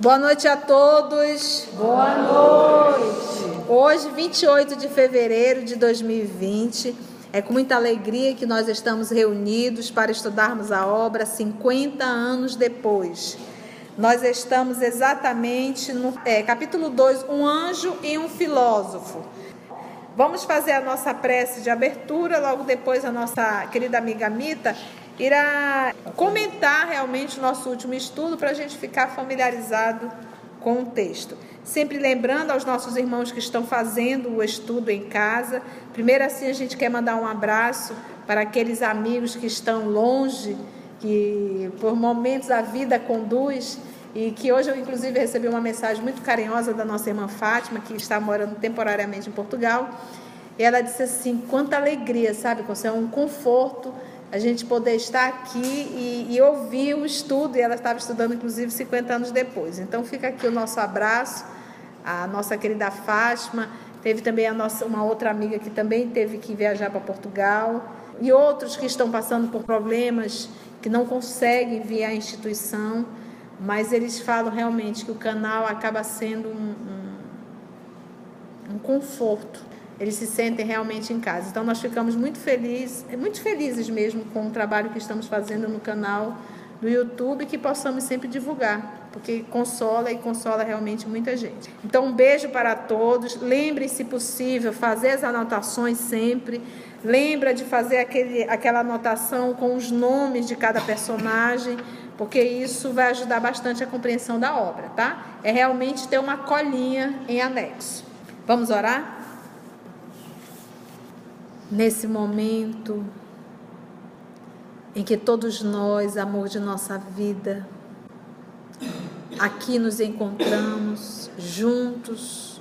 Boa noite a todos. Boa noite. Hoje, 28 de fevereiro de 2020, é com muita alegria que nós estamos reunidos para estudarmos a obra 50 anos depois. Nós estamos exatamente no é, capítulo 2, um anjo e um filósofo. Vamos fazer a nossa prece de abertura, logo depois a nossa querida amiga Mita irá comentar realmente o nosso último estudo para a gente ficar familiarizado com o texto. Sempre lembrando aos nossos irmãos que estão fazendo o estudo em casa. Primeiro, assim, a gente quer mandar um abraço para aqueles amigos que estão longe, que por momentos a vida conduz. E que hoje eu, inclusive, recebi uma mensagem muito carinhosa da nossa irmã Fátima, que está morando temporariamente em Portugal. E ela disse assim: quanta alegria, sabe? É um conforto a gente poder estar aqui e, e, ouvir o estudo, e ela estava estudando, inclusive, 50 anos depois. Então, fica aqui o nosso abraço, a nossa querida Fátima, teve também a nossa, uma outra amiga que também teve que viajar para Portugal, e outros que estão passando por problemas, que não conseguem vir à instituição, mas eles falam realmente que o canal acaba sendo um, um, um conforto eles se sentem realmente em casa. Então nós ficamos muito felizes, muito felizes mesmo com o trabalho que estamos fazendo no canal do YouTube que possamos sempre divulgar, porque consola e consola realmente muita gente. Então um beijo para todos. Lembre, se possível, fazer as anotações sempre. Lembra de fazer aquele, aquela anotação com os nomes de cada personagem, porque isso vai ajudar bastante a compreensão da obra, tá? É realmente ter uma colinha em anexo. Vamos orar? Nesse momento em que todos nós, amor de nossa vida, aqui nos encontramos juntos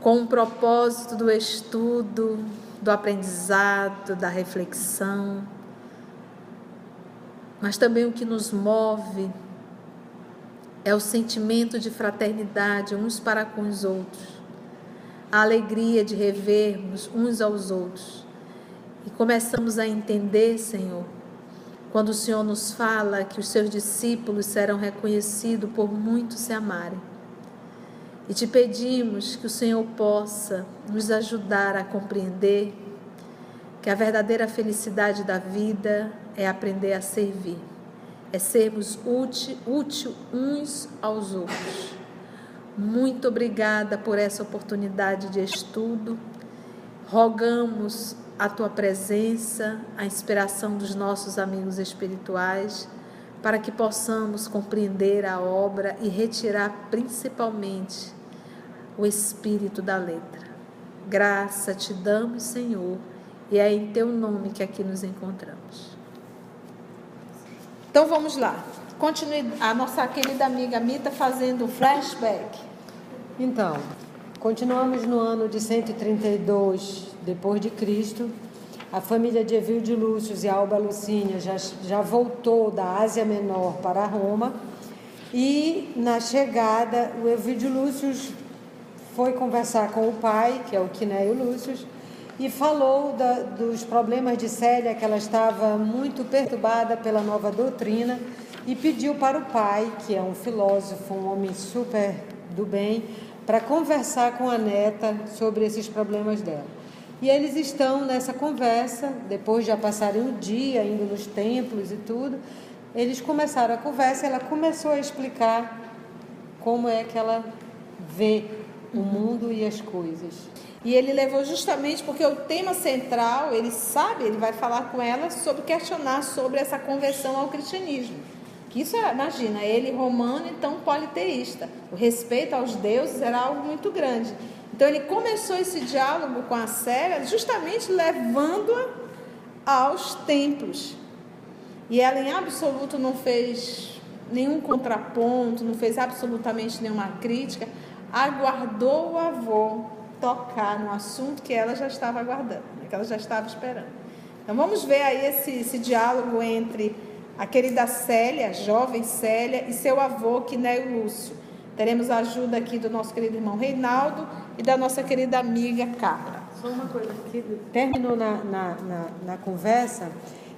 com o propósito do estudo, do aprendizado, da reflexão, mas também o que nos move é o sentimento de fraternidade uns para com os outros a alegria de revermos uns aos outros. E começamos a entender, Senhor, quando o Senhor nos fala que os seus discípulos serão reconhecidos por muitos se amarem. E te pedimos que o Senhor possa nos ajudar a compreender que a verdadeira felicidade da vida é aprender a servir, é sermos útil, útil uns aos outros. Muito obrigada por essa oportunidade de estudo. Rogamos a tua presença, a inspiração dos nossos amigos espirituais, para que possamos compreender a obra e retirar principalmente o espírito da letra. Graça te damos, Senhor, e é em teu nome que aqui nos encontramos. Então vamos lá. Continue a nossa querida amiga Mita fazendo flashback. Então, continuamos no ano de 132 depois de Cristo. A família de Evil de Lúcio e Alba Lucínia já, já voltou da Ásia Menor para Roma. E na chegada, o Evil de Lúcio foi conversar com o pai, que é o Quinéio Lúcio, e falou da, dos problemas de Célia, que ela estava muito perturbada pela nova doutrina, e pediu para o pai, que é um filósofo, um homem super do bem, para conversar com a neta sobre esses problemas dela. E eles estão nessa conversa, depois de já passarem o dia indo nos templos e tudo, eles começaram a conversa, ela começou a explicar como é que ela vê o mundo e as coisas. E ele levou justamente porque o tema central, ele sabe, ele vai falar com ela sobre questionar sobre essa conversão ao cristianismo. Isso, imagina, ele romano, então politeísta. O respeito aos deuses era algo muito grande. Então ele começou esse diálogo com a Célia justamente levando-a aos templos. E ela em absoluto não fez nenhum contraponto, não fez absolutamente nenhuma crítica, aguardou o avô tocar no assunto que ela já estava aguardando, que ela já estava esperando. Então vamos ver aí esse, esse diálogo entre a querida Célia, jovem Célia, e seu avô, Quinéio Lúcio. Teremos a ajuda aqui do nosso querido irmão Reinaldo e da nossa querida amiga Carla. Só uma coisa, que terminou na, na, na, na conversa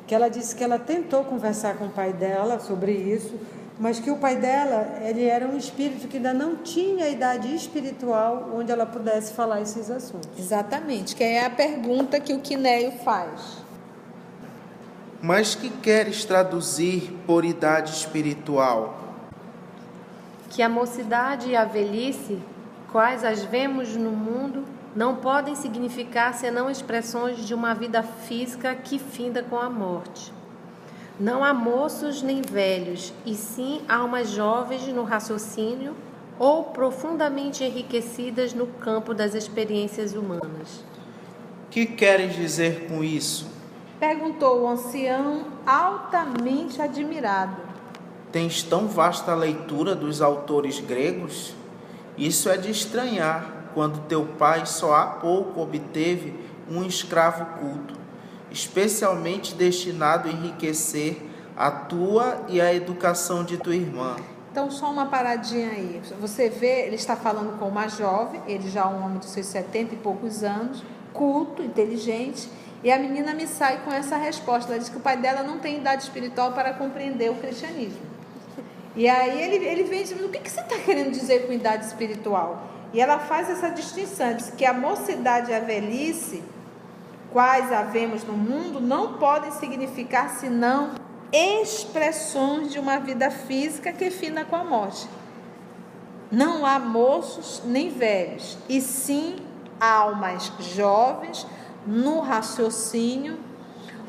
que ela disse que ela tentou conversar com o pai dela sobre isso, mas que o pai dela ele era um espírito que ainda não tinha a idade espiritual onde ela pudesse falar esses assuntos. Exatamente, que é a pergunta que o Quinéio faz. Mas que queres traduzir por idade espiritual? Que a mocidade e a velhice, quais as vemos no mundo, não podem significar senão expressões de uma vida física que finda com a morte. Não há moços nem velhos, e sim almas jovens no raciocínio ou profundamente enriquecidas no campo das experiências humanas. Que queres dizer com isso? Perguntou o ancião, altamente admirado. Tens tão vasta leitura dos autores gregos? Isso é de estranhar, quando teu pai só há pouco obteve um escravo culto especialmente destinado a enriquecer a tua e a educação de tua irmã. Então, só uma paradinha aí. Você vê, ele está falando com uma jovem, ele já é um homem de seus 70 e poucos anos, culto, inteligente, e a menina me sai com essa resposta. Ela diz que o pai dela não tem idade espiritual para compreender o cristianismo. E aí ele, ele vem dizendo: o que, que você está querendo dizer com idade espiritual? E ela faz essa distinção, diz que a mocidade e a velhice quais havemos no mundo não podem significar senão expressões de uma vida física que fina com a morte. Não há moços nem velhos, e sim almas jovens no raciocínio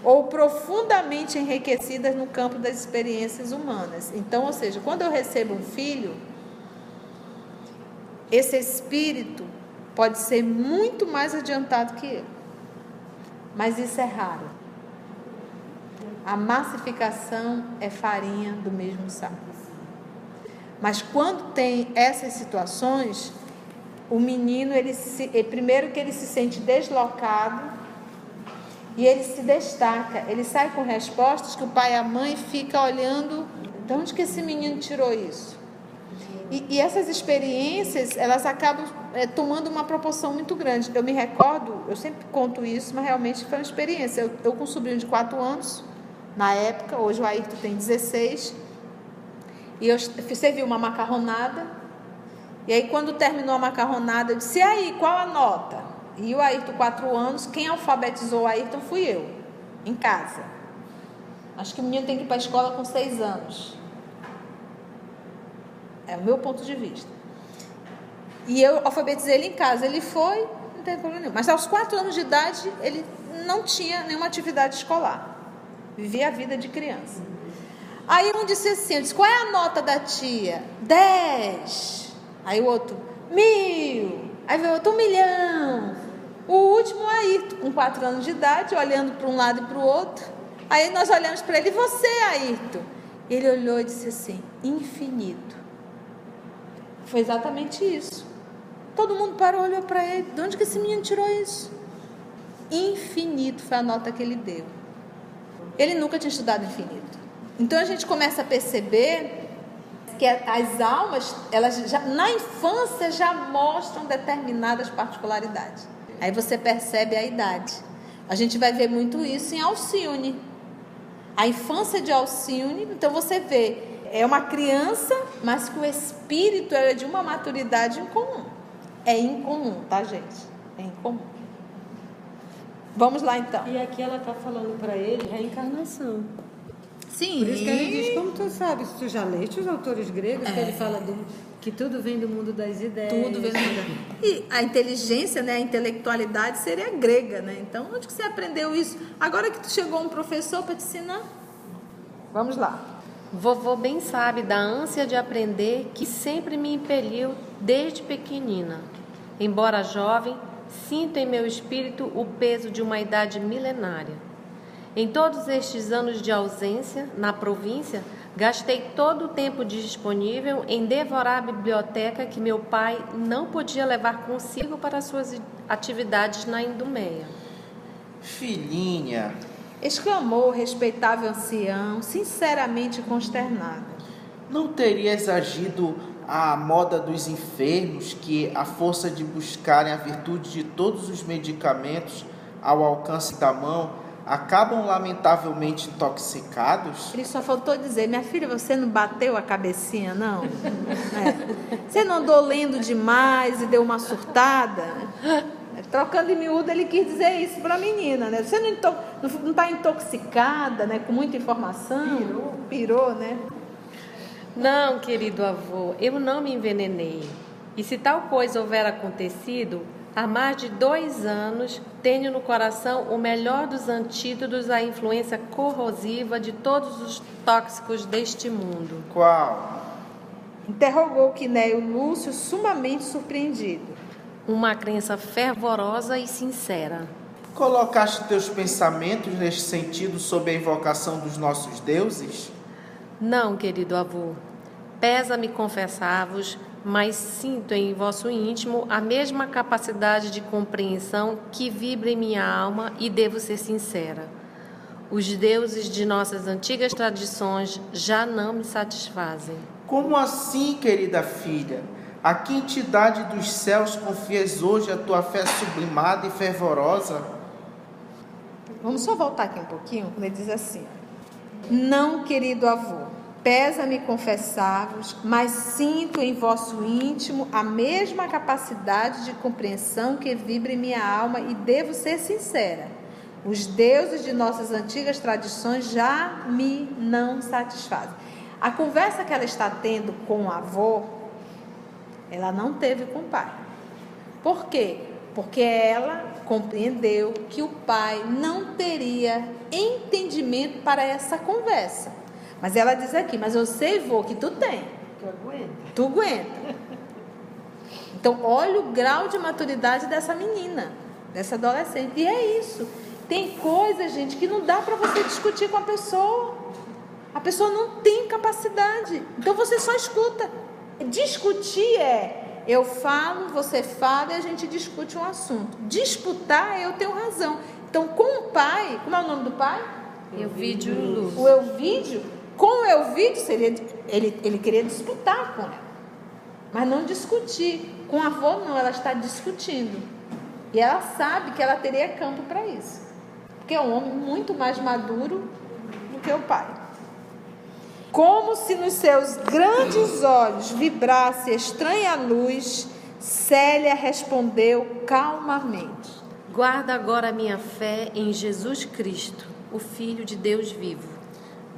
ou profundamente enriquecidas no campo das experiências humanas. Então, ou seja, quando eu recebo um filho, esse espírito pode ser muito mais adiantado que eu. Mas isso é raro. A massificação é farinha do mesmo saco. Mas quando tem essas situações, o menino, ele se, primeiro que ele se sente deslocado e ele se destaca. Ele sai com respostas que o pai e a mãe ficam olhando. De onde que esse menino tirou isso? E, e essas experiências, elas acabam é, tomando uma proporção muito grande. Eu me recordo, eu sempre conto isso, mas realmente foi uma experiência. Eu, eu com um sobrinho de 4 anos, na época, hoje o Ayrton tem 16, e eu servi uma macarronada, e aí quando terminou a macarronada, eu disse, e aí, qual a nota? E o Ayrton, 4 anos, quem alfabetizou o Ayrton fui eu, em casa. Acho que o menino tem que ir para a escola com 6 anos. É o meu ponto de vista. E eu alfabetizei ele em casa. Ele foi, não tem problema nenhum. Mas aos quatro anos de idade, ele não tinha nenhuma atividade escolar. Vivia a vida de criança. Aí um disse assim, eu disse, qual é a nota da tia? Dez. Aí o outro, mil. Aí veio outro, um milhão. O último, Ayrton, com quatro anos de idade, olhando para um lado e para o outro. Aí nós olhamos para ele, e você, Ayrton? Ele olhou e disse assim, infinito. Foi exatamente isso. Todo mundo parou, olhou para ele. De onde que esse menino tirou isso? Infinito foi a nota que ele deu. Ele nunca tinha estudado infinito. Então a gente começa a perceber que as almas, elas já, na infância já mostram determinadas particularidades. Aí você percebe a idade. A gente vai ver muito isso em Alcione. A infância de Alcione, então você vê é uma criança, mas que o espírito é de uma maturidade incomum. É incomum, tá, gente? É incomum. Vamos lá então. E aqui ela está falando para ele reencarnação. Sim. Por isso que ele diz, como tu sabes, tu já leste os autores gregos, é. que ele fala do, que tudo vem do mundo das ideias. Tudo vem do mundo. E a inteligência, né, a intelectualidade seria grega, né? Então, onde que você aprendeu isso? Agora que tu chegou um professor para te ensinar? Vamos lá. Vovô bem sabe da ânsia de aprender que sempre me impeliu desde pequenina. Embora jovem, sinto em meu espírito o peso de uma idade milenária. Em todos estes anos de ausência na província, gastei todo o tempo disponível em devorar a biblioteca que meu pai não podia levar consigo para suas atividades na Indumeia. Filhinha, exclamou o respeitável ancião, sinceramente consternado. Não terias agido à moda dos enfermos, que, à força de buscarem a virtude de todos os medicamentos ao alcance da mão, acabam lamentavelmente intoxicados? Ele só faltou dizer: Minha filha, você não bateu a cabecinha, não? É. Você não andou lendo demais e deu uma surtada? Trocando em miúdo, ele quis dizer isso para a menina, né? Você não está intoxicada, né? Com muita informação? Pirou. Pirou, né? Não, querido avô, eu não me envenenei. E se tal coisa houver acontecido, há mais de dois anos tenho no coração o melhor dos antídotos à influência corrosiva de todos os tóxicos deste mundo. Qual? Interrogou Quinéio Lúcio, sumamente surpreendido. Uma crença fervorosa e sincera. Colocaste teus pensamentos neste sentido sob a invocação dos nossos deuses? Não, querido avô. Pesa-me confessar-vos, mas sinto em vosso íntimo a mesma capacidade de compreensão que vibra em minha alma e devo ser sincera. Os deuses de nossas antigas tradições já não me satisfazem. Como assim, querida filha? A que entidade dos céus confias hoje a tua fé sublimada e fervorosa? Vamos só voltar aqui um pouquinho, quando ele diz assim: Não, querido avô, Pesa-me confessar-vos, mas sinto em vosso íntimo a mesma capacidade de compreensão que vibra em minha alma e devo ser sincera. Os deuses de nossas antigas tradições já me não satisfazem. A conversa que ela está tendo com o avô, ela não teve com o pai. Por quê? Porque ela compreendeu que o pai não teria entendimento para essa conversa. Mas ela diz aqui, mas eu sei, vô, que tu tem. Tu aguenta. Tu aguenta. Então, olha o grau de maturidade dessa menina, dessa adolescente. E é isso. Tem coisa, gente, que não dá para você discutir com a pessoa. A pessoa não tem capacidade. Então você só escuta. Discutir é eu falo, você fala e a gente discute um assunto. Disputar é eu tenho razão. Então, com o pai, como é o nome do pai? Euvídio Luz. O Euvídio, com Elvídio, seria, ele, ele queria disputar com ela, mas não discutir. Com a avó, não, ela está discutindo. E ela sabe que ela teria campo para isso. Porque é um homem muito mais maduro do que o pai. Como se nos seus grandes olhos vibrasse estranha luz, Célia respondeu calmamente: Guarda agora a minha fé em Jesus Cristo, o Filho de Deus vivo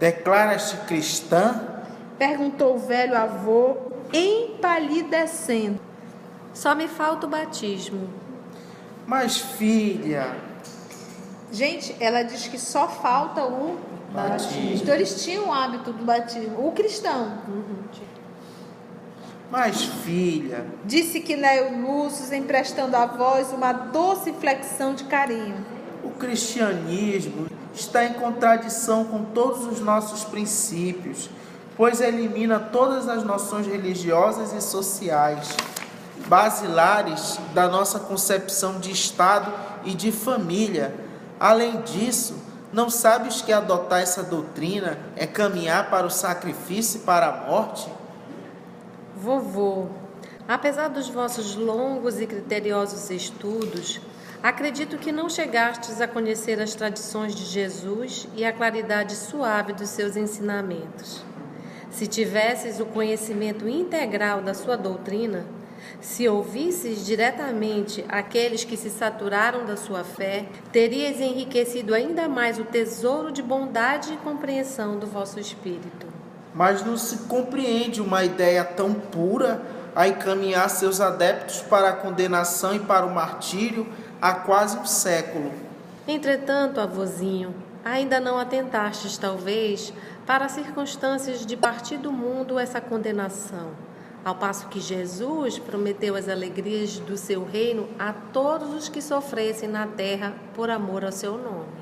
Declaras-te cristã? Perguntou o velho avô, empalidecendo. Só me falta o batismo. Mas, filha. Gente, ela diz que só falta o batismo. Então, eles tinham o hábito do batismo, o cristão. Mas, filha. Disse que Neo Lúcio, emprestando à voz uma doce flexão de carinho. O cristianismo está em contradição com todos os nossos princípios, pois elimina todas as noções religiosas e sociais, basilares da nossa concepção de Estado e de família. Além disso, não sabes que adotar essa doutrina é caminhar para o sacrifício e para a morte? Vovô, apesar dos vossos longos e criteriosos estudos, Acredito que não chegastes a conhecer as tradições de Jesus e a claridade suave dos seus ensinamentos. Se tivesses o conhecimento integral da sua doutrina, se ouvisses diretamente aqueles que se saturaram da sua fé, terias enriquecido ainda mais o tesouro de bondade e compreensão do vosso espírito. Mas não se compreende uma ideia tão pura a encaminhar seus adeptos para a condenação e para o martírio há quase um século. Entretanto, avôzinho, ainda não atentastes, talvez, para as circunstâncias de partir do mundo essa condenação, ao passo que Jesus prometeu as alegrias do seu reino a todos os que sofressem na terra por amor ao seu nome.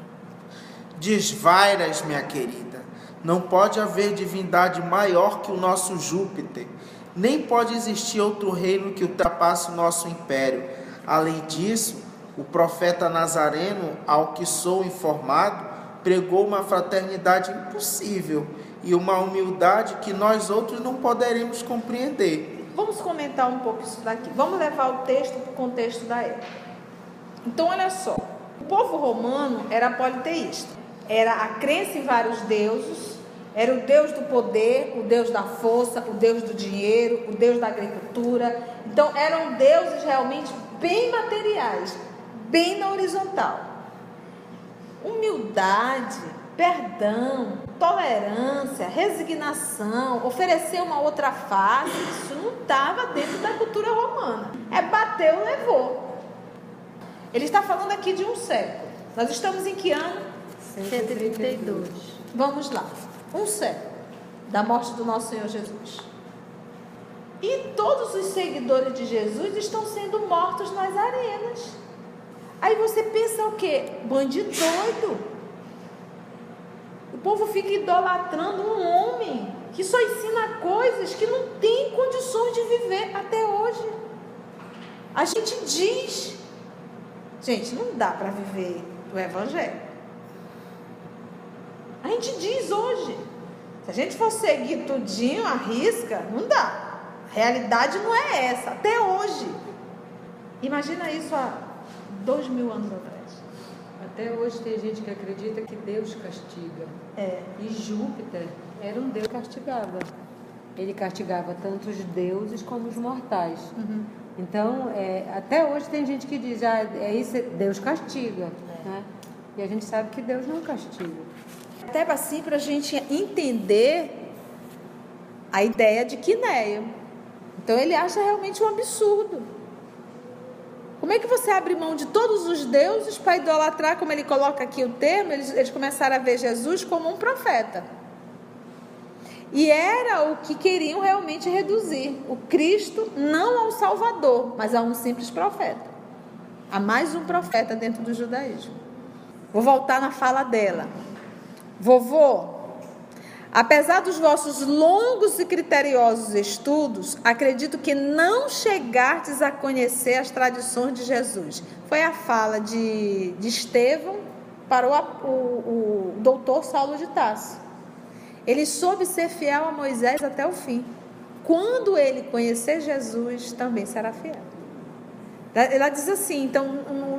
Desvairas, minha querida. Não pode haver divindade maior que o nosso Júpiter, nem pode existir outro reino que ultrapasse o nosso império. Além disso, o profeta Nazareno, ao que sou informado, pregou uma fraternidade impossível e uma humildade que nós outros não poderemos compreender. Vamos comentar um pouco isso daqui. Vamos levar o texto para o contexto da época. Então, olha só. O povo romano era politeísta. Era a crença em vários deuses, era o Deus do poder, o Deus da força, o Deus do dinheiro, o Deus da agricultura. Então eram deuses realmente bem materiais, bem na horizontal. Humildade, perdão, tolerância, resignação, oferecer uma outra face, isso não estava dentro da cultura romana. É bateu, levou. Ele está falando aqui de um século. Nós estamos em que ano? 132. Vamos lá. Um século da morte do nosso Senhor Jesus. E todos os seguidores de Jesus estão sendo mortos nas arenas. Aí você pensa o quê? Bandido doido. O povo fica idolatrando um homem que só ensina coisas que não tem condições de viver até hoje. A gente diz, gente, não dá para viver o evangelho. A gente diz hoje. Se a gente for seguir tudinho, a risca, não dá. A realidade não é essa, até hoje. Imagina isso há dois mil anos atrás. Até hoje tem gente que acredita que Deus castiga. É. E Júpiter era um Deus que castigava. Ele castigava tanto os deuses como os mortais. Uhum. Então, é, até hoje tem gente que diz, ah, é isso, Deus castiga. Né? E a gente sabe que Deus não castiga. Até assim para a gente entender a ideia de Quinéia. Então ele acha realmente um absurdo. Como é que você abre mão de todos os deuses para idolatrar, como ele coloca aqui o termo? Eles, eles começaram a ver Jesus como um profeta. E era o que queriam realmente reduzir: o Cristo não ao Salvador, mas a um simples profeta. A mais um profeta dentro do judaísmo. Vou voltar na fala dela. Vovô, apesar dos vossos longos e criteriosos estudos, acredito que não chegastes a conhecer as tradições de Jesus. Foi a fala de, de Estevão para o, o, o doutor Saulo de Tarso. Ele soube ser fiel a Moisés até o fim. Quando ele conhecer Jesus, também será fiel. Ela diz assim: então,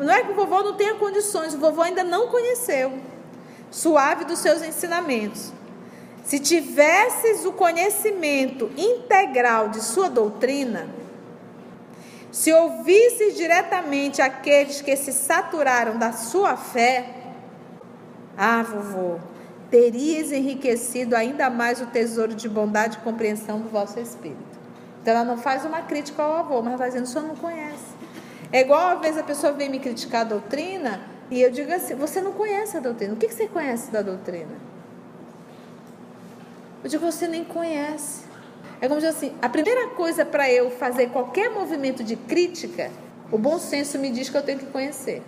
não é que o vovô não tenha condições, o vovô ainda não conheceu suave dos seus ensinamentos. Se tivesses o conhecimento integral de sua doutrina, se ouvisses diretamente aqueles que se saturaram da sua fé, ah, vovô, terias enriquecido ainda mais o tesouro de bondade e compreensão do vosso espírito. Então ela não faz uma crítica ao avô, mas ela está dizendo, o senhor não conhece. É igual às vezes a pessoa vem me criticar a doutrina, e eu digo assim: você não conhece a doutrina. O que você conhece da doutrina? Eu digo: você nem conhece. É como dizer assim: a primeira coisa para eu fazer qualquer movimento de crítica, o bom senso me diz que eu tenho que conhecer.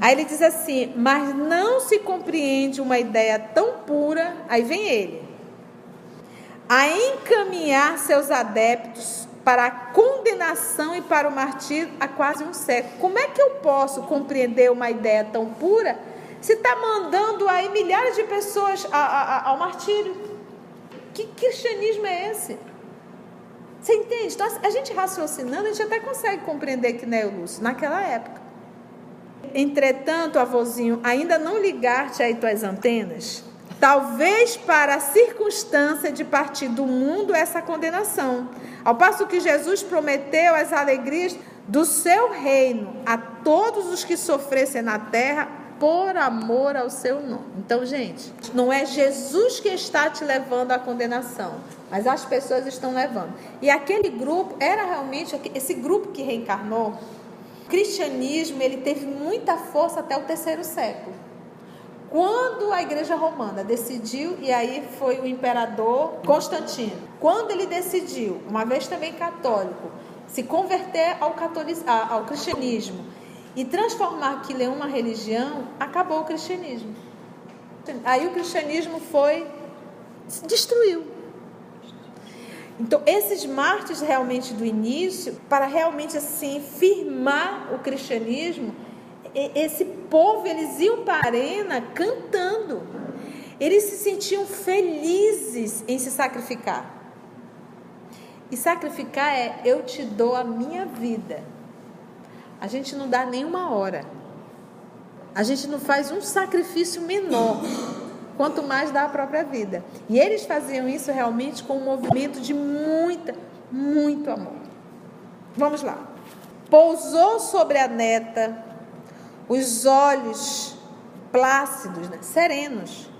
Aí ele diz assim: mas não se compreende uma ideia tão pura. Aí vem ele. A encaminhar seus adeptos para a condenação e para o martírio há quase um século. Como é que eu posso compreender uma ideia tão pura se está mandando aí milhares de pessoas ao martírio? Que cristianismo é esse? Você entende? Então, a gente raciocinando, a gente até consegue compreender que não é Lúcio, naquela época. Entretanto, avôzinho, ainda não ligar-te aí tuas antenas? Talvez para a circunstância de partir do mundo essa condenação. Ao passo que Jesus prometeu as alegrias do seu reino a todos os que sofressem na terra por amor ao seu nome. Então, gente, não é Jesus que está te levando à condenação, mas as pessoas estão levando. E aquele grupo era realmente esse grupo que reencarnou. O cristianismo ele teve muita força até o terceiro século. Quando a igreja romana decidiu, e aí foi o imperador Constantino, quando ele decidiu, uma vez também católico, se converter ao, ao cristianismo e transformar aquilo em uma religião, acabou o cristianismo. Aí o cristianismo foi, se destruiu. Então, esses mártires realmente do início, para realmente assim firmar o cristianismo, esse povo, eles iam para a arena cantando. Eles se sentiam felizes em se sacrificar. E sacrificar é eu te dou a minha vida. A gente não dá nenhuma hora. A gente não faz um sacrifício menor, quanto mais dá a própria vida. E eles faziam isso realmente com um movimento de muita, muito amor. Vamos lá. Pousou sobre a neta os olhos plácidos, né? serenos,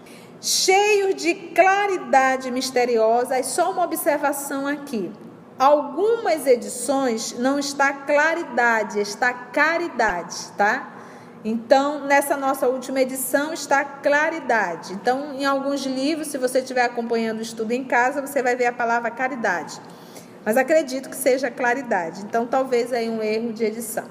cheios de claridade misteriosa. E só uma observação aqui. Algumas edições não está claridade, está caridade, tá? Então, nessa nossa última edição está claridade. Então, em alguns livros, se você estiver acompanhando o estudo em casa, você vai ver a palavra caridade. Mas acredito que seja claridade. Então, talvez aí um erro de edição.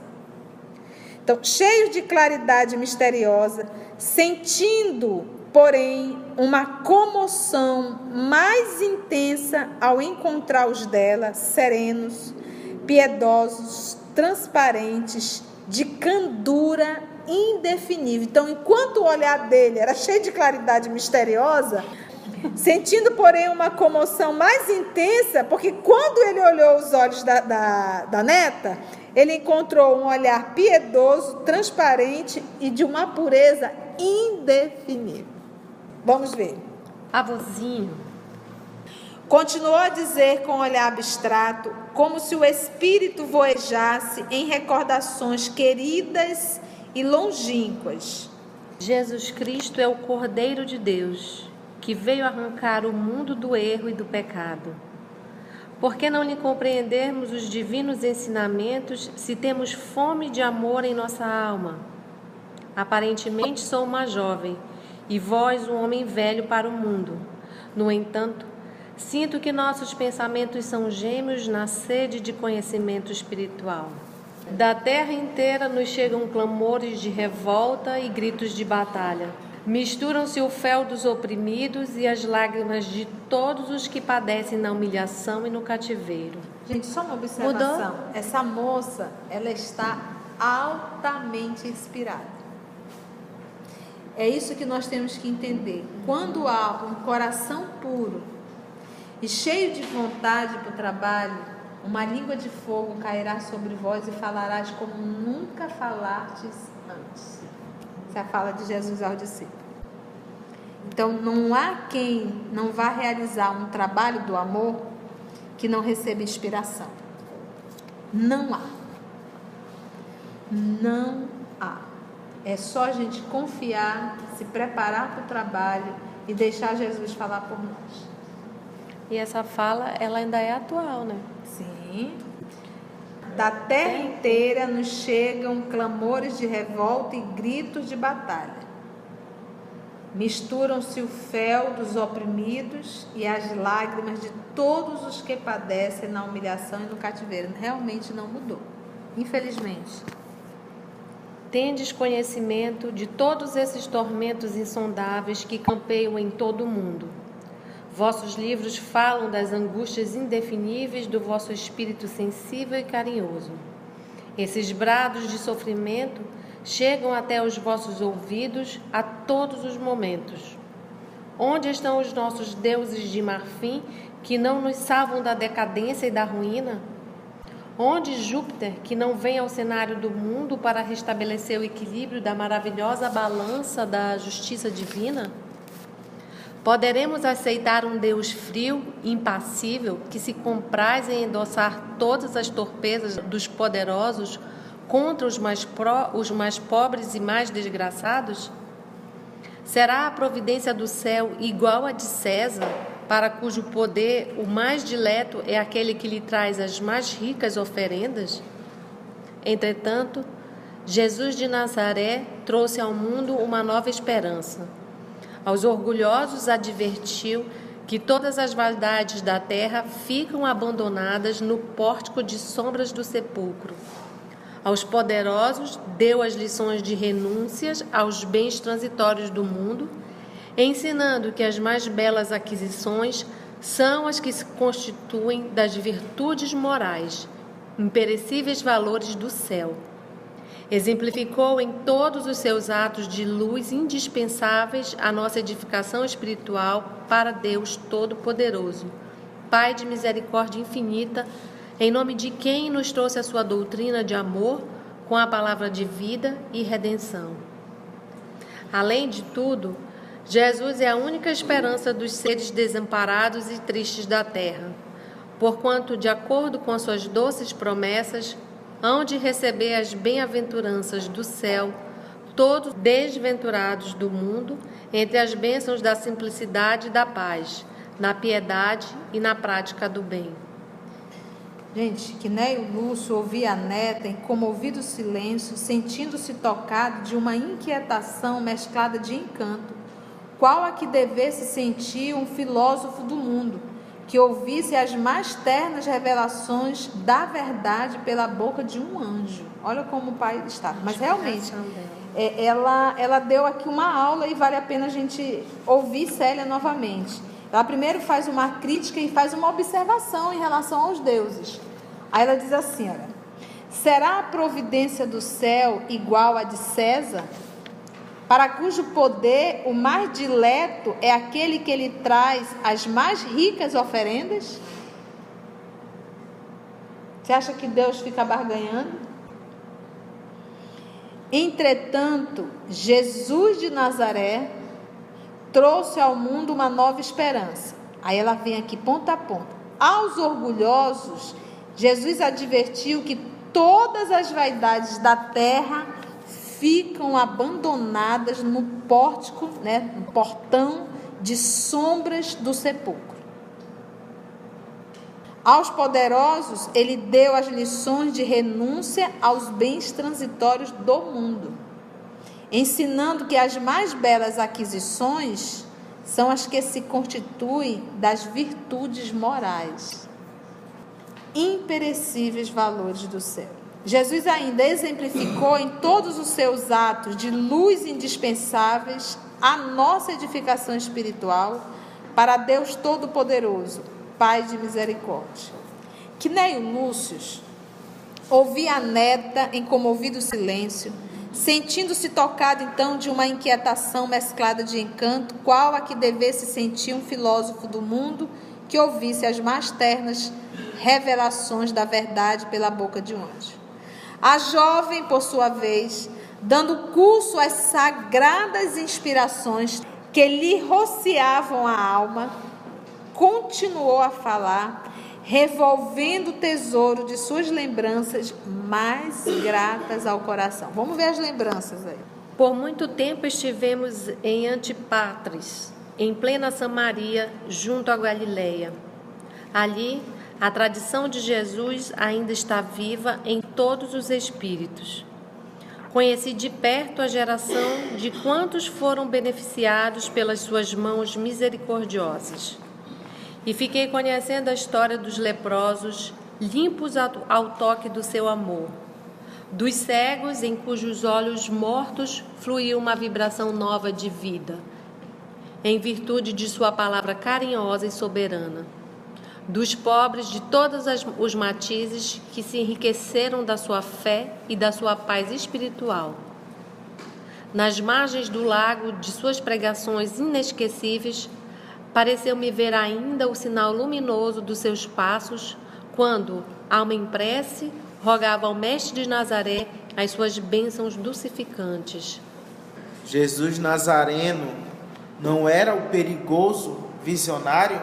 Então, cheio de claridade misteriosa, sentindo, porém, uma comoção mais intensa ao encontrar os dela, serenos, piedosos, transparentes, de candura indefinível. Então, enquanto o olhar dele era cheio de claridade misteriosa, sentindo, porém, uma comoção mais intensa, porque quando ele olhou os olhos da, da, da neta, ele encontrou um olhar piedoso, transparente e de uma pureza indefinível. Vamos ver. Avôzinho. Continuou a dizer com um olhar abstrato, como se o espírito voejasse em recordações queridas e longínquas. Jesus Cristo é o Cordeiro de Deus, que veio arrancar o mundo do erro e do pecado. Por que não lhe compreendermos os divinos ensinamentos se temos fome de amor em nossa alma? Aparentemente sou uma jovem e vós um homem velho para o mundo. No entanto, sinto que nossos pensamentos são gêmeos na sede de conhecimento espiritual. Da terra inteira nos chegam clamores de revolta e gritos de batalha. Misturam-se o fel dos oprimidos e as lágrimas de todos os que padecem na humilhação e no cativeiro. Gente, só uma observação. Mudou? Essa moça, ela está altamente inspirada. É isso que nós temos que entender. Quando há um coração puro e cheio de vontade para o trabalho, uma língua de fogo cairá sobre vós e falarás como nunca falastes antes. Essa é a fala de Jesus ao discípulo. Então, não há quem não vá realizar um trabalho do amor que não receba inspiração. Não há. Não há. É só a gente confiar, se preparar para o trabalho e deixar Jesus falar por nós. E essa fala, ela ainda é atual, né? Sim. Da terra inteira nos chegam clamores de revolta e gritos de batalha. Misturam-se o fel dos oprimidos e as lágrimas de todos os que padecem na humilhação e no cativeiro. Realmente não mudou, infelizmente. Tendes conhecimento de todos esses tormentos insondáveis que campeiam em todo o mundo Vossos livros falam das angústias indefiníveis do vosso espírito sensível e carinhoso. Esses brados de sofrimento chegam até os vossos ouvidos a todos os momentos. Onde estão os nossos deuses de marfim que não nos salvam da decadência e da ruína? Onde Júpiter, que não vem ao cenário do mundo para restabelecer o equilíbrio da maravilhosa balança da justiça divina? Poderemos aceitar um Deus frio, impassível, que se compraz em endossar todas as torpezas dos poderosos contra os mais, pro, os mais pobres e mais desgraçados? Será a providência do céu igual a de César, para cujo poder o mais dileto é aquele que lhe traz as mais ricas oferendas? Entretanto, Jesus de Nazaré trouxe ao mundo uma nova esperança aos orgulhosos advertiu que todas as vaidades da terra ficam abandonadas no pórtico de sombras do sepulcro. Aos poderosos deu as lições de renúncias aos bens transitórios do mundo, ensinando que as mais belas aquisições são as que se constituem das virtudes morais, imperecíveis valores do céu Exemplificou em todos os seus atos de luz indispensáveis a nossa edificação espiritual para Deus Todo-Poderoso, Pai de misericórdia infinita, em nome de quem nos trouxe a sua doutrina de amor, com a palavra de vida e redenção. Além de tudo, Jesus é a única esperança dos seres desamparados e tristes da terra, porquanto, de acordo com as suas doces promessas, hão de receber as bem-aventuranças do céu todos desventurados do mundo, entre as bênçãos da simplicidade e da paz, na piedade e na prática do bem. Gente, que Neio Lúcio ouvia a neta em comovido silêncio, sentindo-se tocado de uma inquietação mesclada de encanto, qual a que devesse sentir um filósofo do mundo, que ouvisse as mais ternas revelações da verdade pela boca de um anjo. Olha como o pai está. Mas realmente, é, ela, ela deu aqui uma aula e vale a pena a gente ouvir Célia novamente. Ela primeiro faz uma crítica e faz uma observação em relação aos deuses. Aí ela diz assim: olha, será a providência do céu igual à de César? Para cujo poder o mais dileto é aquele que lhe traz as mais ricas oferendas? Você acha que Deus fica barganhando? Entretanto, Jesus de Nazaré trouxe ao mundo uma nova esperança. Aí ela vem aqui ponta a ponta. Aos orgulhosos, Jesus advertiu que todas as vaidades da terra ficam abandonadas no pórtico, né, no portão de sombras do sepulcro. Aos poderosos, ele deu as lições de renúncia aos bens transitórios do mundo, ensinando que as mais belas aquisições são as que se constituem das virtudes morais, imperecíveis valores do céu. Jesus ainda exemplificou em todos os seus atos de luz indispensáveis a nossa edificação espiritual para Deus Todo-Poderoso Pai de misericórdia. Que Neio Lúcio ouvia a neta em comovido silêncio, sentindo-se tocado então de uma inquietação mesclada de encanto, qual a que devesse sentir um filósofo do mundo que ouvisse as mais ternas revelações da verdade pela boca de um anjo. A jovem, por sua vez, dando curso às sagradas inspirações que lhe rociavam a alma, continuou a falar, revolvendo o tesouro de suas lembranças mais gratas ao coração. Vamos ver as lembranças aí. Por muito tempo estivemos em Antipatris, em plena Samaria, junto à Galileia. Ali, a tradição de Jesus ainda está viva em todos os espíritos. Conheci de perto a geração de quantos foram beneficiados pelas suas mãos misericordiosas. E fiquei conhecendo a história dos leprosos, limpos ao toque do seu amor, dos cegos em cujos olhos mortos fluía uma vibração nova de vida, em virtude de sua palavra carinhosa e soberana, dos pobres de todos os matizes que se enriqueceram da sua fé e da sua paz espiritual. Nas margens do lago de suas pregações inesquecíveis, Pareceu-me ver ainda o sinal luminoso dos seus passos quando, alma em prece, rogava ao Mestre de Nazaré as suas bênçãos dulcificantes. Jesus Nazareno não era o perigoso visionário?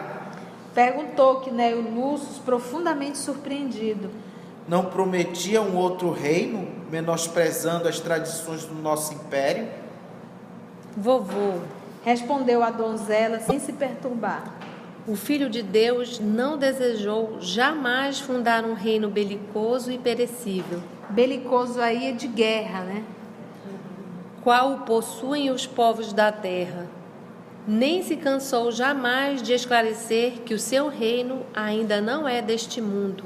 Perguntou que Neo Lúcio, profundamente surpreendido. Não prometia um outro reino, menosprezando as tradições do nosso império? Vovô, Respondeu a donzela sem se perturbar. O Filho de Deus não desejou jamais fundar um reino belicoso e perecível. Belicoso aí é de guerra, né? Qual o possuem os povos da terra. Nem se cansou jamais de esclarecer que o seu reino ainda não é deste mundo.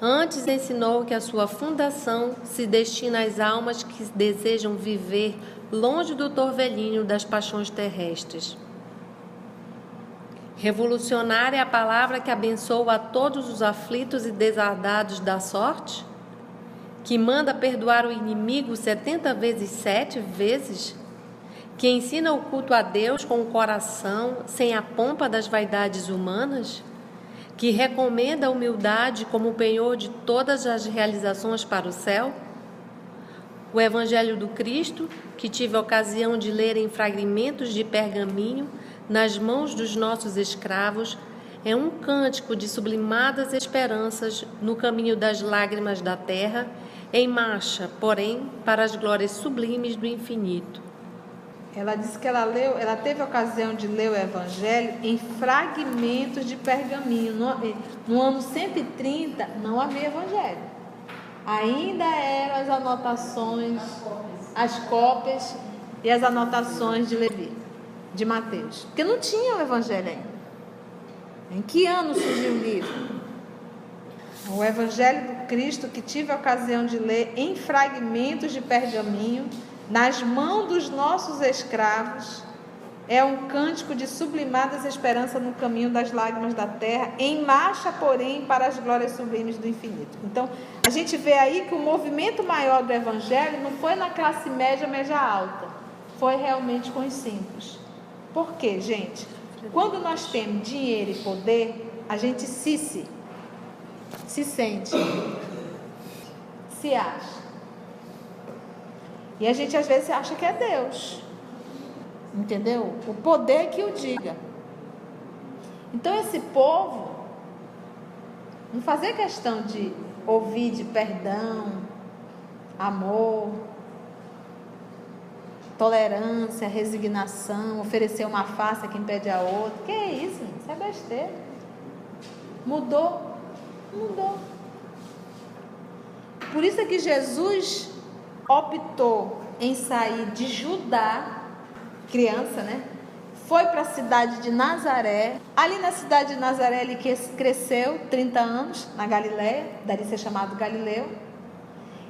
Antes ensinou que a sua fundação se destina às almas que desejam viver longe do torvelinho das paixões terrestres. Revolucionária é a palavra que abençoa a todos os aflitos e desardados da sorte? Que manda perdoar o inimigo setenta vezes sete vezes? Que ensina o culto a Deus com o coração, sem a pompa das vaidades humanas? Que recomenda a humildade como o penhor de todas as realizações para o céu? O Evangelho do Cristo, que tive a ocasião de ler em fragmentos de pergaminho nas mãos dos nossos escravos, é um cântico de sublimadas esperanças no caminho das lágrimas da terra, em marcha, porém, para as glórias sublimes do infinito. Ela disse que ela leu, ela teve a ocasião de ler o Evangelho em fragmentos de pergaminho. No, no ano 130 não havia Evangelho. Ainda eram as anotações, as cópias e as anotações de Levi, de Mateus. Porque não tinha o Evangelho ainda. Em que ano surgiu o livro? O Evangelho do Cristo que tive a ocasião de ler em fragmentos de pergaminho nas mãos dos nossos escravos, é um cântico de sublimadas esperanças no caminho das lágrimas da terra, em marcha, porém, para as glórias sublimes do infinito. Então, a gente vê aí que o movimento maior do evangelho não foi na classe média, média alta, foi realmente com os simples. Por quê, gente? Quando nós temos dinheiro e poder, a gente se se, se sente, se acha. E a gente às vezes acha que é Deus. Entendeu? O poder que o diga. Então esse povo não fazer questão de ouvir de perdão, amor, tolerância, resignação, oferecer uma face a quem pede a outra. Que é isso? Isso é besteira. Mudou? Mudou. Por isso é que Jesus optou em sair de Judá, criança, né? Foi para a cidade de Nazaré. Ali na cidade de Nazaré ele cresceu 30 anos na Galiléia, dali ser chamado Galileu.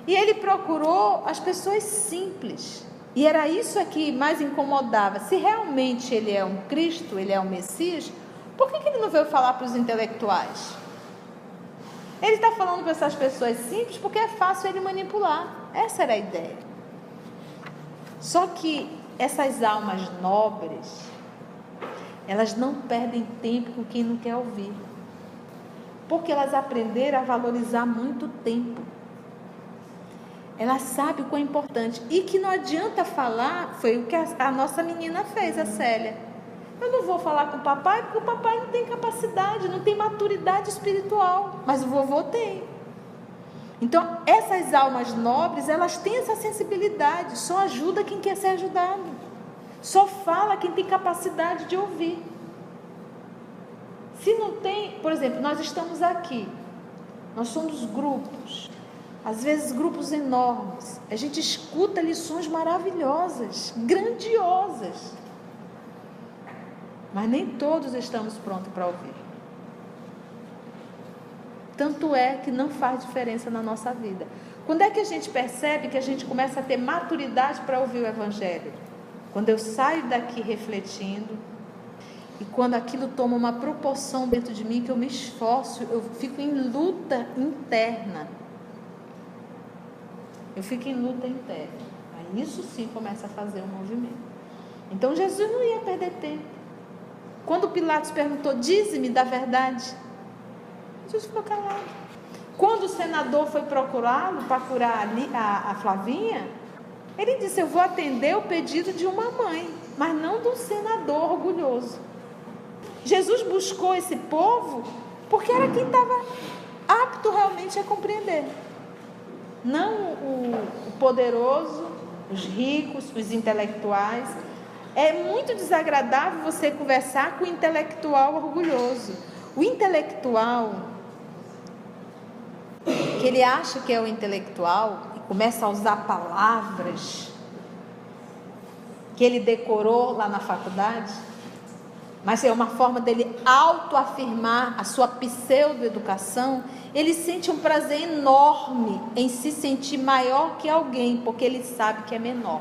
E ele procurou as pessoas simples. E era isso que mais incomodava. Se realmente ele é um Cristo, ele é um Messias, por que, que ele não veio falar para os intelectuais? Ele está falando para essas pessoas simples porque é fácil ele manipular. Essa era a ideia. Só que essas almas nobres, elas não perdem tempo com quem não quer ouvir. Porque elas aprenderam a valorizar muito tempo. Elas sabem o quão é importante. E que não adianta falar, foi o que a, a nossa menina fez, a Célia. Eu não vou falar com o papai porque o papai não tem capacidade, não tem maturidade espiritual. Mas o vovô tem. Então, essas almas nobres, elas têm essa sensibilidade, só ajuda quem quer ser ajudado. Só fala quem tem capacidade de ouvir. Se não tem, por exemplo, nós estamos aqui, nós somos grupos, às vezes grupos enormes. A gente escuta lições maravilhosas, grandiosas. Mas nem todos estamos prontos para ouvir. Tanto é que não faz diferença na nossa vida. Quando é que a gente percebe que a gente começa a ter maturidade para ouvir o Evangelho? Quando eu saio daqui refletindo e quando aquilo toma uma proporção dentro de mim que eu me esforço, eu fico em luta interna. Eu fico em luta interna. Aí isso sim começa a fazer um movimento. Então Jesus não ia perder tempo. Quando Pilatos perguntou, dize-me da verdade, Jesus ficou calado. Quando o senador foi procurá-lo para curar a, a Flavinha, ele disse: Eu vou atender o pedido de uma mãe, mas não de um senador orgulhoso. Jesus buscou esse povo porque era quem estava apto realmente a compreender. Não o, o poderoso, os ricos, os intelectuais. É muito desagradável você conversar com o intelectual orgulhoso. O intelectual, que ele acha que é o intelectual e começa a usar palavras que ele decorou lá na faculdade, mas é uma forma dele autoafirmar a sua pseudo-educação, ele sente um prazer enorme em se sentir maior que alguém, porque ele sabe que é menor.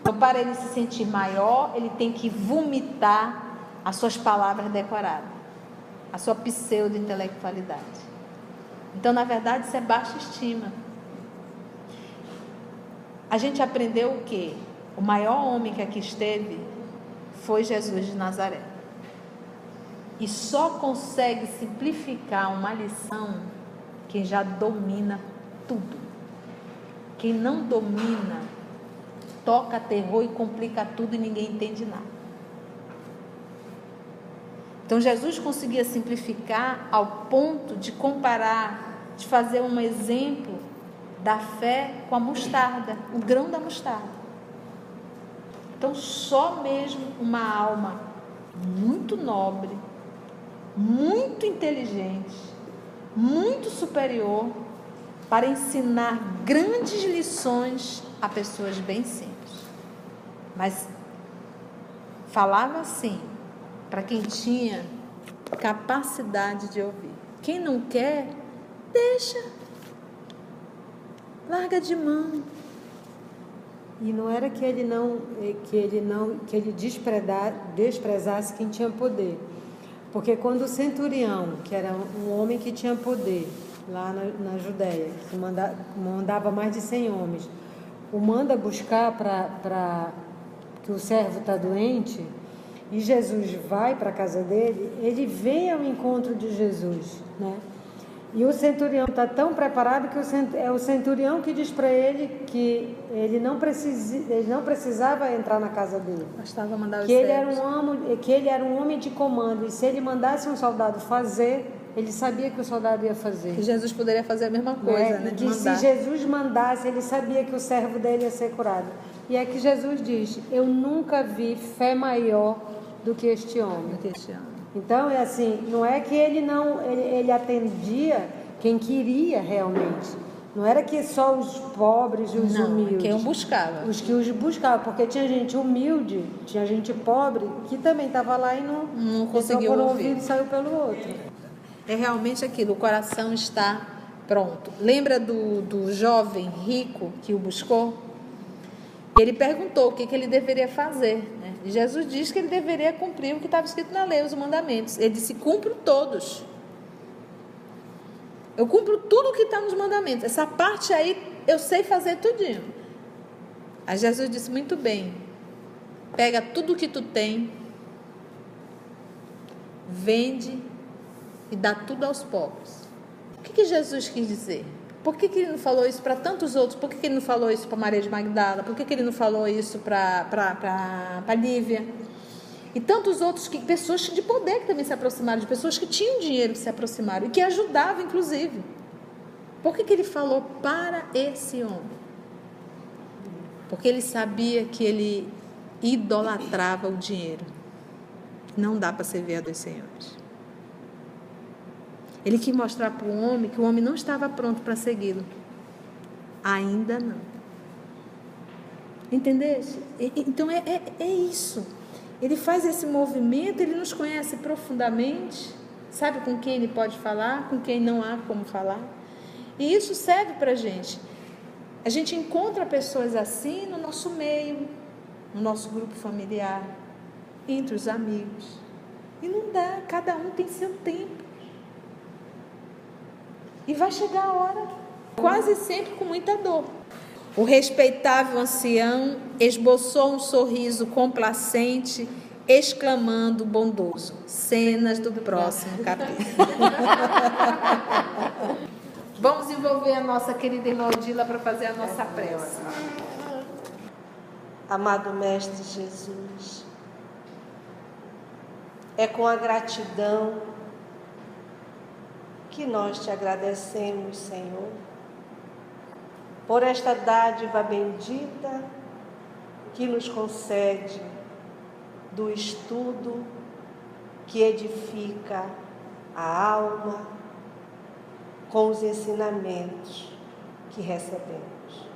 Então, para ele se sentir maior, ele tem que vomitar as suas palavras decoradas, a sua pseudo-intelectualidade. Então, na verdade, isso é baixa estima. A gente aprendeu o quê? O maior homem que aqui esteve foi Jesus de Nazaré. E só consegue simplificar uma lição quem já domina tudo. Quem não domina, toca terror e complica tudo e ninguém entende nada. Então Jesus conseguia simplificar ao ponto de comparar, de fazer um exemplo da fé com a mostarda, o grão da mostarda. Então só mesmo uma alma muito nobre, muito inteligente, muito superior para ensinar grandes lições a pessoas bem simples. Mas falava assim para quem tinha capacidade de ouvir. Quem não quer, deixa. Larga de mão. E não era que ele não que ele não que ele desprezasse quem tinha poder. Porque quando o centurião, que era um homem que tinha poder lá na, na Judéia, que manda, mandava mais de 100 homens, o manda buscar para que o servo está doente, e Jesus vai para a casa dele, ele vem ao encontro de Jesus, né? E o centurião está tão preparado que o é o centurião que diz para ele que ele não, ele não precisava entrar na casa dele. Bastava mandar que ele, era um homem, que ele era um homem de comando. E se ele mandasse um soldado fazer, ele sabia que o soldado ia fazer. Que Jesus poderia fazer a mesma coisa, é, né? Que se Jesus mandasse, ele sabia que o servo dele ia ser curado. E é que Jesus diz: Eu nunca vi fé maior do que este homem. Que este homem. Então é assim, não é que ele não ele, ele atendia quem queria realmente. Não era que só os pobres e os não, humildes. Quem o buscava. Os que os buscavam, porque tinha gente humilde, tinha gente pobre que também estava lá e não, não conseguiu por um ouvir. ouvido e saiu pelo outro. É realmente aquilo, o coração está pronto. Lembra do, do jovem rico que o buscou? Ele perguntou o que, que ele deveria fazer. Né? Jesus disse que ele deveria cumprir o que estava escrito na lei, os mandamentos. Ele disse: cumpro todos. Eu cumpro tudo o que está nos mandamentos. Essa parte aí eu sei fazer tudinho. Aí Jesus disse: muito bem. Pega tudo o que tu tem, vende e dá tudo aos pobres. O que, que Jesus quis dizer? Por que, que ele não falou isso para tantos outros? Por que, que ele não falou isso para Maria de Magdala? Por que, que ele não falou isso para Lívia? E tantos outros que pessoas de poder que também se aproximaram, de pessoas que tinham dinheiro que se aproximaram e que ajudavam, inclusive. Por que, que ele falou para esse homem? Porque ele sabia que ele idolatrava o dinheiro. Não dá para servir a dois senhores. Ele quis mostrar para o homem que o homem não estava pronto para segui-lo. Ainda não. Entendeste? Então é, é, é isso. Ele faz esse movimento, ele nos conhece profundamente, sabe com quem ele pode falar, com quem não há como falar. E isso serve para a gente. A gente encontra pessoas assim no nosso meio, no nosso grupo familiar, entre os amigos. E não dá, cada um tem seu tempo. E vai chegar a hora, quase sempre com muita dor. O respeitável ancião esboçou um sorriso complacente, exclamando bondoso: cenas do próximo capítulo. Vamos envolver a nossa querida irmã Odila para fazer a nossa prece. Amado Mestre Jesus, é com a gratidão que nós te agradecemos, Senhor, por esta dádiva bendita que nos concede do estudo que edifica a alma com os ensinamentos que recebemos.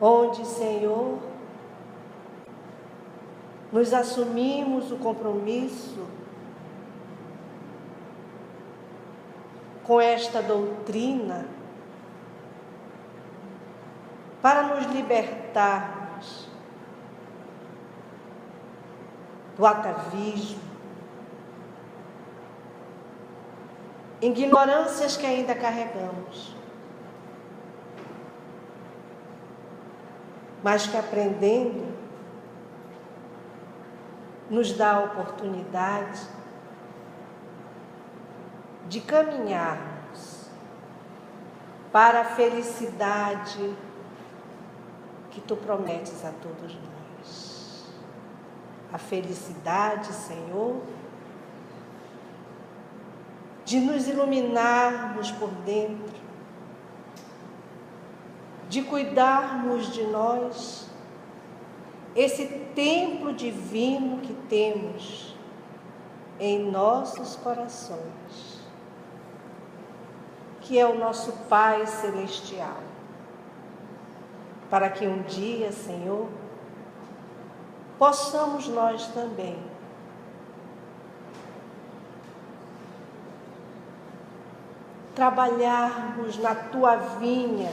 Onde, Senhor, nos assumimos o compromisso com esta doutrina para nos libertarmos do atavismo, ignorâncias que ainda carregamos, mas que aprendendo nos dá a oportunidade de caminharmos para a felicidade que tu prometes a todos nós. A felicidade, Senhor, de nos iluminarmos por dentro, de cuidarmos de nós, esse templo divino que temos em nossos corações, que é o nosso Pai Celestial, para que um dia, Senhor, possamos nós também trabalharmos na tua vinha,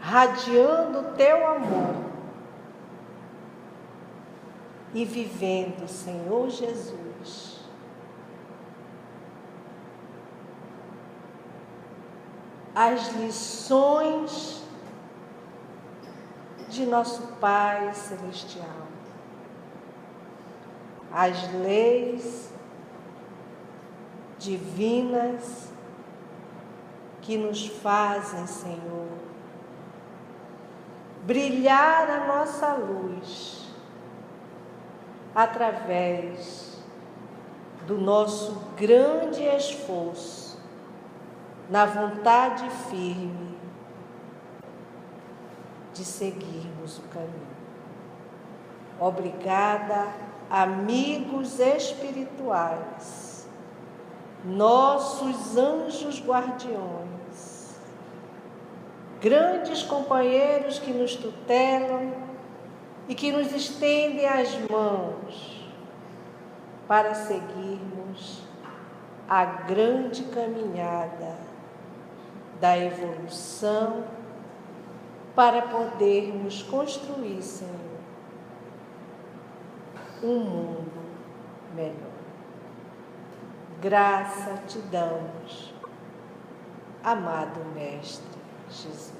radiando o teu amor e vivendo, Senhor Jesus, as lições de nosso Pai Celestial, as leis divinas que nos fazem, Senhor, brilhar a nossa luz através do nosso grande esforço na vontade firme de seguirmos o caminho. Obrigada, amigos espirituais nossos anjos guardiões, grandes companheiros que nos tutelam e que nos estendem as mãos para seguirmos a grande caminhada da evolução para podermos construir, Senhor, um mundo melhor graça te damos, amado Mestre Jesus.